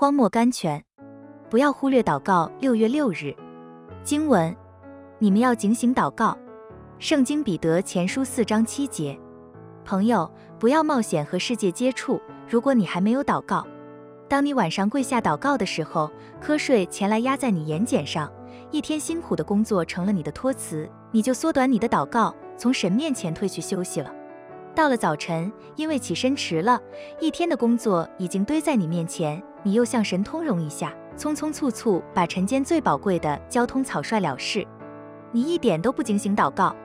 荒漠甘泉。不要忽略祷告。六月六日，经文：你们要警醒祷告。圣经彼得前书四章七节。朋友，不要冒险和世界接触。如果你还没有祷告，当你晚上跪下祷告的时候，瞌睡前来压在你眼睑上，一天辛苦的工作成了你的托词，你就缩短你的祷告，从神面前退去休息了。到了早晨，因为起身迟了，一天的工作已经堆在你面前，你又向神通融一下，匆匆促促把晨间最宝贵的交通草率了事，你一点都不警醒祷告，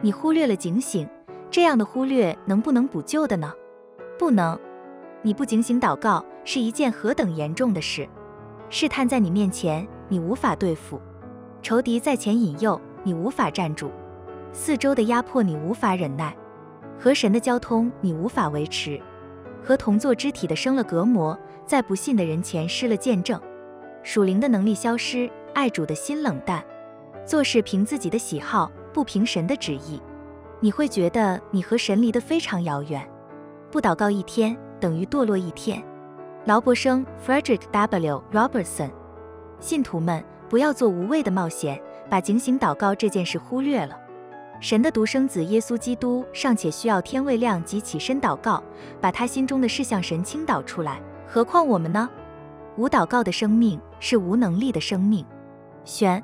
你忽略了警醒，这样的忽略能不能补救的呢？不能。你不警醒祷告是一件何等严重的事！试探在你面前，你无法对付；仇敌在前引诱，你无法站住；四周的压迫你无法忍耐。和神的交通你无法维持，和同作肢体的生了隔膜，在不信的人前失了见证，属灵的能力消失，爱主的心冷淡，做事凭自己的喜好，不凭神的旨意，你会觉得你和神离得非常遥远。不祷告一天等于堕落一天。劳伯生 （Frederick W. Robertson），信徒们不要做无谓的冒险，把警醒祷告这件事忽略了。神的独生子耶稣基督尚且需要天未亮即起身祷告，把他心中的事向神倾倒出来，何况我们呢？无祷告的生命是无能力的生命。选。